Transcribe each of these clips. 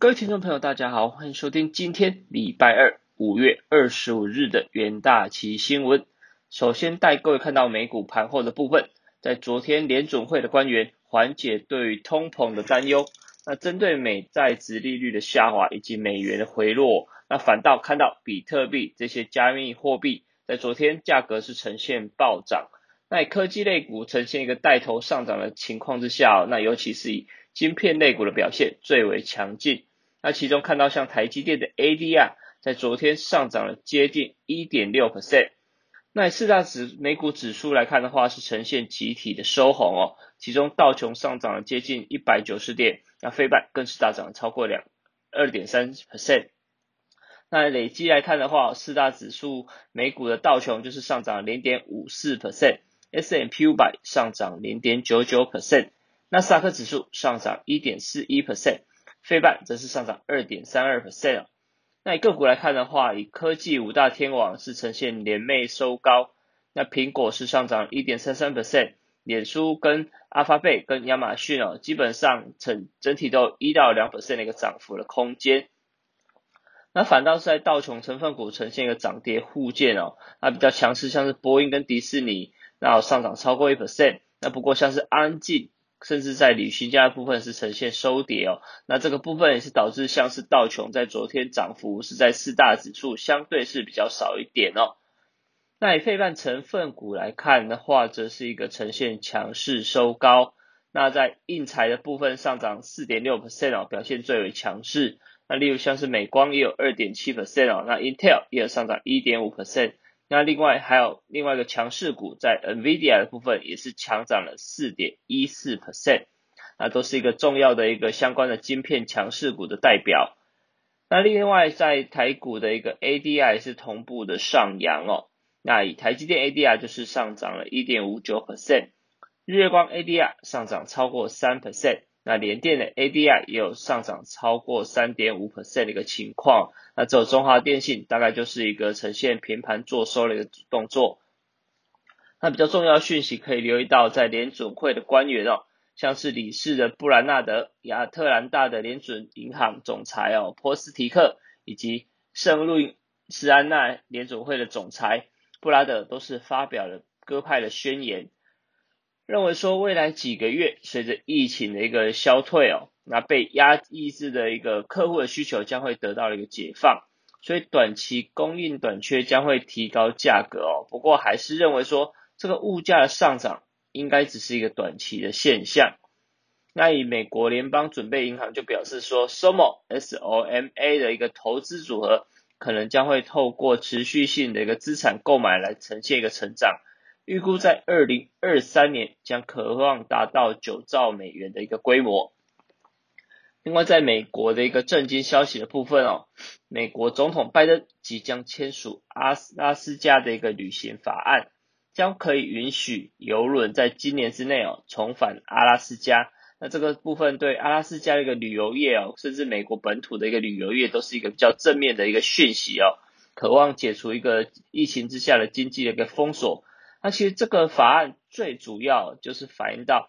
各位听众朋友，大家好，欢迎收听今天礼拜二五月二十五日的元大旗新闻。首先带各位看到美股盘后的部分，在昨天联准会的官员缓解对于通膨的担忧，那针对美债值利率的下滑以及美元的回落，那反倒看到比特币这些加密货币在昨天价格是呈现暴涨。那科技类股呈现一个带头上涨的情况之下，那尤其是以晶片类股的表现最为强劲。那其中看到像台积电的 ADR 在昨天上涨了接近一点六 percent。那四大指美股指数来看的话，是呈现集体的收红哦。其中道琼上涨了接近一百九十点，那非半更是大涨超过两二点三 percent。那累计来看的话，四大指数美股的道琼就是上涨零点五四 percent。S M P 五百上涨零点九九 percent，纳斯达克指数上涨一点四一 percent，费半则是上涨二点三二 percent。那以个股来看的话，以科技五大天王是呈现连袂收高，那苹果是上涨一点三三 percent，脸书跟阿发贝跟亚马逊哦，基本上整整体都一到两 percent 的一个涨幅的空间。那反倒是在道琼成分股呈现一个涨跌互见哦，那比较强势像是波音跟迪士尼。那上涨超过一 percent，那不过像是安静，甚至在旅行家的部分是呈现收跌哦。那这个部分也是导致像是道琼在昨天涨幅是在四大指数相对是比较少一点哦。那以费半成分股来看的话，则是一个呈现强势收高。那在印材的部分上涨四点六 percent 哦，表现最为强势。那例如像是美光也有二点七 percent 哦，那 Intel 也有上涨一点五 percent。那另外还有另外一个强势股，在 Nvidia 的部分也是强涨了四点一四 percent，那都是一个重要的一个相关的晶片强势股的代表。那另外在台股的一个 ADI 是同步的上扬哦，那以台积电 ADI 就是上涨了一点五九 percent，日月光 ADI 上涨超过三 percent。那联电的 ADI 也有上涨超过三点五 percent 的一个情况，那只有中华电信大概就是一个呈现平盘做收的一个动作。那比较重要的讯息可以留意到，在联准会的官员哦，像是理事的布兰纳德、亚特兰大的联准银行总裁哦，波斯提克以及圣路易斯安那联准会的总裁布拉德都是发表了鸽派的宣言。认为说未来几个月，随着疫情的一个消退哦，那被压抑制的一个客户的需求将会得到一个解放，所以短期供应短缺将会提高价格哦。不过还是认为说这个物价的上涨应该只是一个短期的现象。那以美国联邦准备银行就表示说，SOMA S O M A 的一个投资组合可能将会透过持续性的一个资产购买来呈现一个成长。预估在二零二三年将渴望达到九兆美元的一个规模。另外，在美国的一个震惊消息的部分哦，美国总统拜登即将签署阿拉斯加的一个旅行法案，将可以允许游轮在今年之内哦重返阿拉斯加。那这个部分对阿拉斯加的一个旅游业哦，甚至美国本土的一个旅游业都是一个比较正面的一个讯息哦，渴望解除一个疫情之下的经济的一个封锁。那其实这个法案最主要就是反映到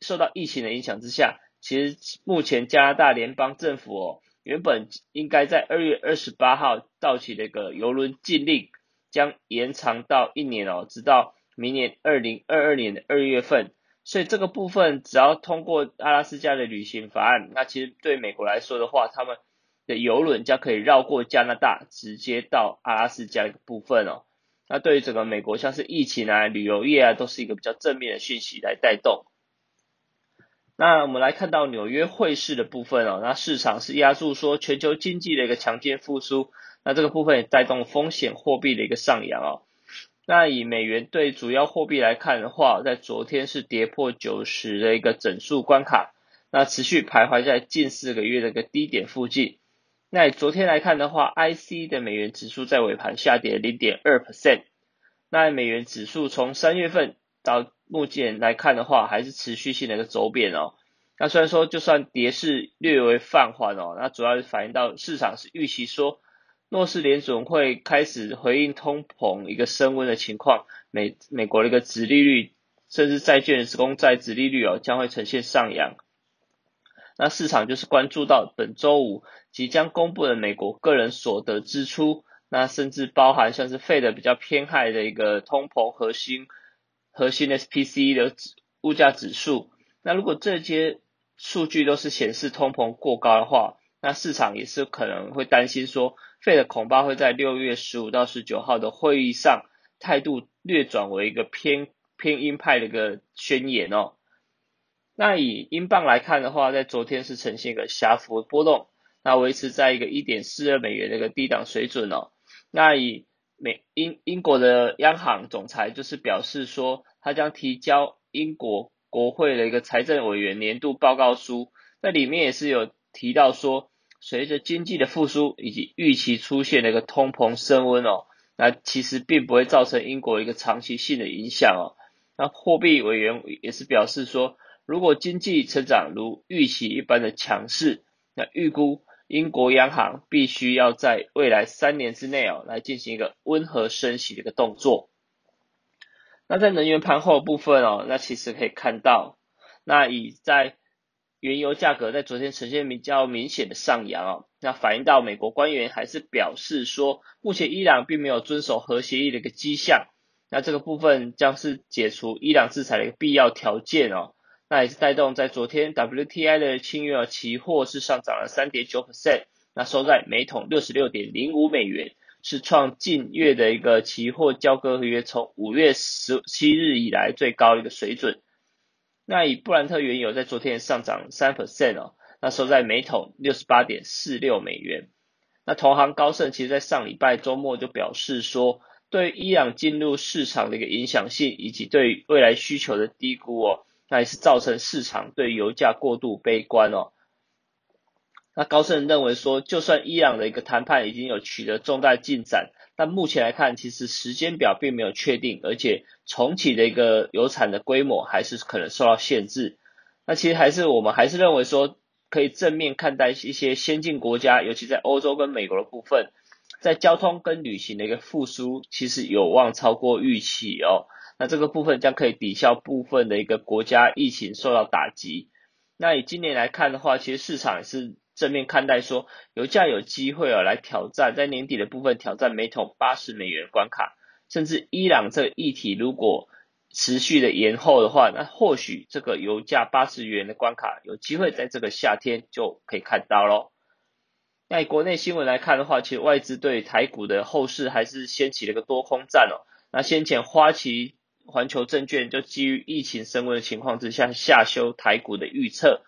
受到疫情的影响之下，其实目前加拿大联邦政府哦，原本应该在二月二十八号到期的一个游轮禁令，将延长到一年哦，直到明年二零二二年的二月份。所以这个部分只要通过阿拉斯加的旅行法案，那其实对美国来说的话，他们的游轮将可以绕过加拿大，直接到阿拉斯加的部分哦。那对于整个美国，像是疫情啊、旅游业啊，都是一个比较正面的讯息来带动。那我们来看到纽约汇市的部分哦，那市场是压住说全球经济的一个强劲复苏，那这个部分也带动风险货币的一个上扬哦。那以美元对主要货币来看的话，在昨天是跌破九十的一个整数关卡，那持续徘徊在近四个月的一个低点附近。那昨天来看的话，IC 的美元指数在尾盘下跌零点二 percent。那美元指数从三月份到目前来看的话，还是持续性的一个走贬哦。那虽然说就算跌势略微放缓哦，那主要是反映到市场是预期说，诺士联总会开始回应通膨一个升温的情况，美美国的一个殖利率，甚至债券的公债殖利率哦，将会呈现上扬。那市场就是关注到本周五即将公布的美国个人所得支出，那甚至包含像是费的比较偏害的一个通膨核心核心 SPC 的物价指数。那如果这些数据都是显示通膨过高的话，那市场也是可能会担心说，费的恐怕会在六月十五到十九号的会议上态度略转为一个偏偏鹰派的一个宣言哦。那以英镑来看的话，在昨天是呈现一个狭幅波动，那维持在一个一点四二美元的一个低档水准哦。那以美英英国的央行总裁就是表示说，他将提交英国国会的一个财政委员年度报告书，那里面也是有提到说。随着经济的复苏以及预期出现的一个通膨升温哦，那其实并不会造成英国一个长期性的影响哦。那货币委员也是表示说，如果经济成长如预期一般的强势，那预估英国央行必须要在未来三年之内哦来进行一个温和升息的一个动作。那在能源盘后部分哦，那其实可以看到，那以在原油价格在昨天呈现比较明显的上扬哦，那反映到美国官员还是表示说，目前伊朗并没有遵守核协议的一个迹象，那这个部分将是解除伊朗制裁的一个必要条件哦，那也是带动在昨天 WTI 的轻油期货是上涨了三点九 percent，那收在每桶六十六点零五美元，是创近月的一个期货交割合约从五月十七日以来最高的一个水准。那以布兰特原油在昨天上涨三 percent 哦，那收在每桶六十八点四六美元。那投行高盛其实在上礼拜周末就表示说，对伊朗进入市场的一个影响性以及对未来需求的低估哦，那也是造成市场对油价过度悲观哦。那高盛认为说，就算伊朗的一个谈判已经有取得重大进展。但目前来看，其实时间表并没有确定，而且重启的一个油产的规模还是可能受到限制。那其实还是我们还是认为说，可以正面看待一些先进国家，尤其在欧洲跟美国的部分，在交通跟旅行的一个复苏，其实有望超过预期哦。那这个部分将可以抵消部分的一个国家疫情受到打击。那以今年来看的话，其实市场也是。正面看待说，油价有机会啊来挑战，在年底的部分挑战每桶八十美元关卡，甚至伊朗这个议题如果持续的延后的话，那或许这个油价八十元的关卡有机会在这个夏天就可以看到喽。在国内新闻来看的话，其实外资对台股的后市还是掀起了一个多空战哦。那先前花旗环球证券就基于疫情升温的情况之下，下修台股的预测。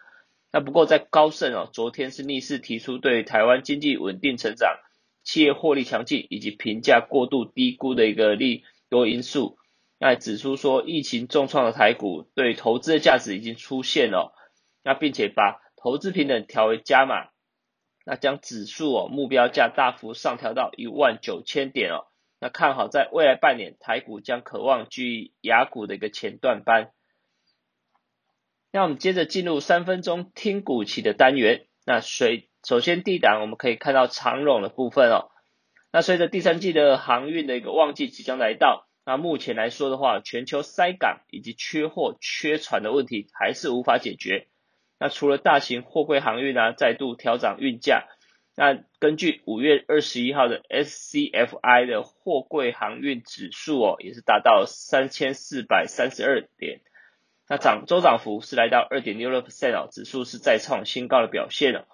那不过在高盛哦，昨天是逆势提出对台湾经济稳定成长、企业获利强劲以及评价过度低估的一个利多因素，那指出说疫情重创的台股对投资的价值已经出现了，那并且把投资平等调为加码，那将指数哦目标价大幅上调到一万九千点哦，那看好在未来半年台股将渴望居雅股的一个前段班。那我们接着进入三分钟听股期的单元。那随首先第一档我们可以看到长荣的部分哦。那随着第三季的航运的一个旺季即将来到，那目前来说的话，全球塞港以及缺货、缺船的问题还是无法解决。那除了大型货柜航运啊再度调涨运价，那根据五月二十一号的 SCFI 的货柜航运指数哦，也是达到三千四百三十二点。那涨周涨幅是来到二点六六 percent 哦，指数是再创新高的表现了。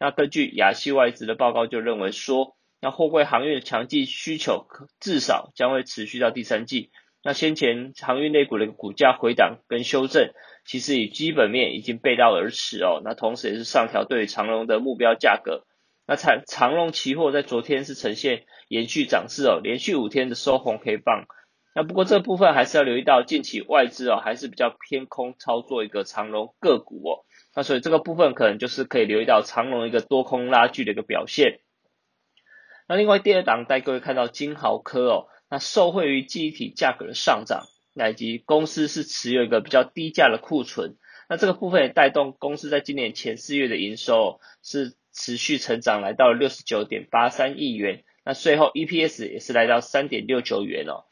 那根据亚细外资的报告就认为说，那货柜航运的强劲需求至少将会持续到第三季。那先前航运类股的股价回档跟修正，其实以基本面已经背道而驰哦。那同时也是上调对长龙的目标价格。那长长龙期货在昨天是呈现延续涨势哦，连续五天的收红 K 棒。那不过这部分还是要留意到，近期外资哦还是比较偏空操作一个长龙个股哦，那所以这个部分可能就是可以留意到长龙一个多空拉锯的一个表现。那另外第二档带各位看到金豪科哦，那受惠于记忆体价格的上涨，以及公司是持有一个比较低价的库存，那这个部分也带动公司在今年前四月的营收是持续成长，来到了六十九点八三亿元，那税后 EPS 也是来到三点六九元哦。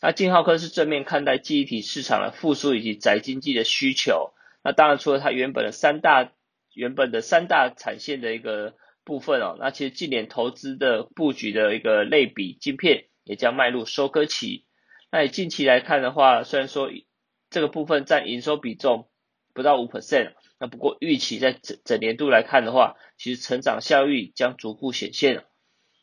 那金浩科是正面看待记忆体市场的复苏以及宅经济的需求。那当然，除了它原本的三大原本的三大产线的一个部分哦，那其实近年投资的布局的一个类比晶片也将迈入收割期。那近期来看的话，虽然说这个部分占营收比重不到五 percent，那不过预期在整整年度来看的话，其实成长效益将逐步显现。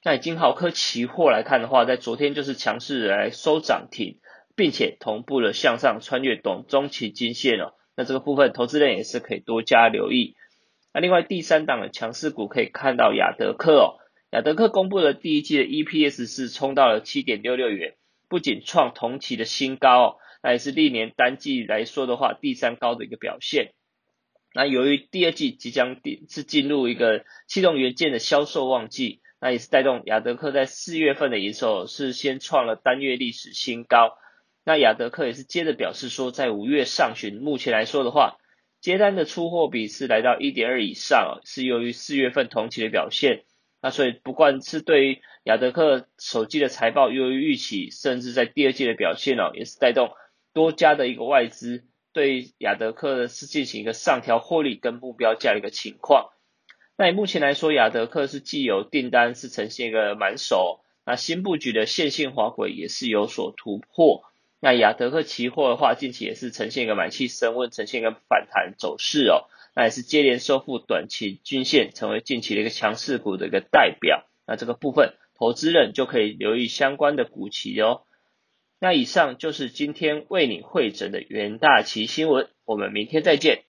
那以金豪科期货来看的话，在昨天就是强势来收涨停，并且同步的向上穿越短中期均线哦。那这个部分投资人也是可以多加留意。那另外第三档的强势股可以看到雅德克哦，雅德克公布的第一季的 EPS 是冲到了七点六六元，不仅创同期的新高，那也是历年单季来说的话第三高的一个表现。那由于第二季即将第是进入一个气动元件的销售旺季。那也是带动雅德克在四月份的营收是先创了单月历史新高。那雅德克也是接着表示说，在五月上旬，目前来说的话，接单的出货比是来到一点二以上，是由于四月份同期的表现。那所以不管是对于雅德克手机的财报优于预期，甚至在第二季的表现哦，也是带动多家的一个外资对雅德克是进行一个上调获利跟目标价的一个情况。那以目前来说，雅德克是既有订单是呈现一个满手，那新布局的线性滑轨也是有所突破。那雅德克期货的话，近期也是呈现一个买气升温，呈现一个反弹走势哦。那也是接连收复短期均线，成为近期的一个强势股的一个代表。那这个部分，投资人就可以留意相关的股企哟。那以上就是今天为你会诊的元大旗新闻，我们明天再见。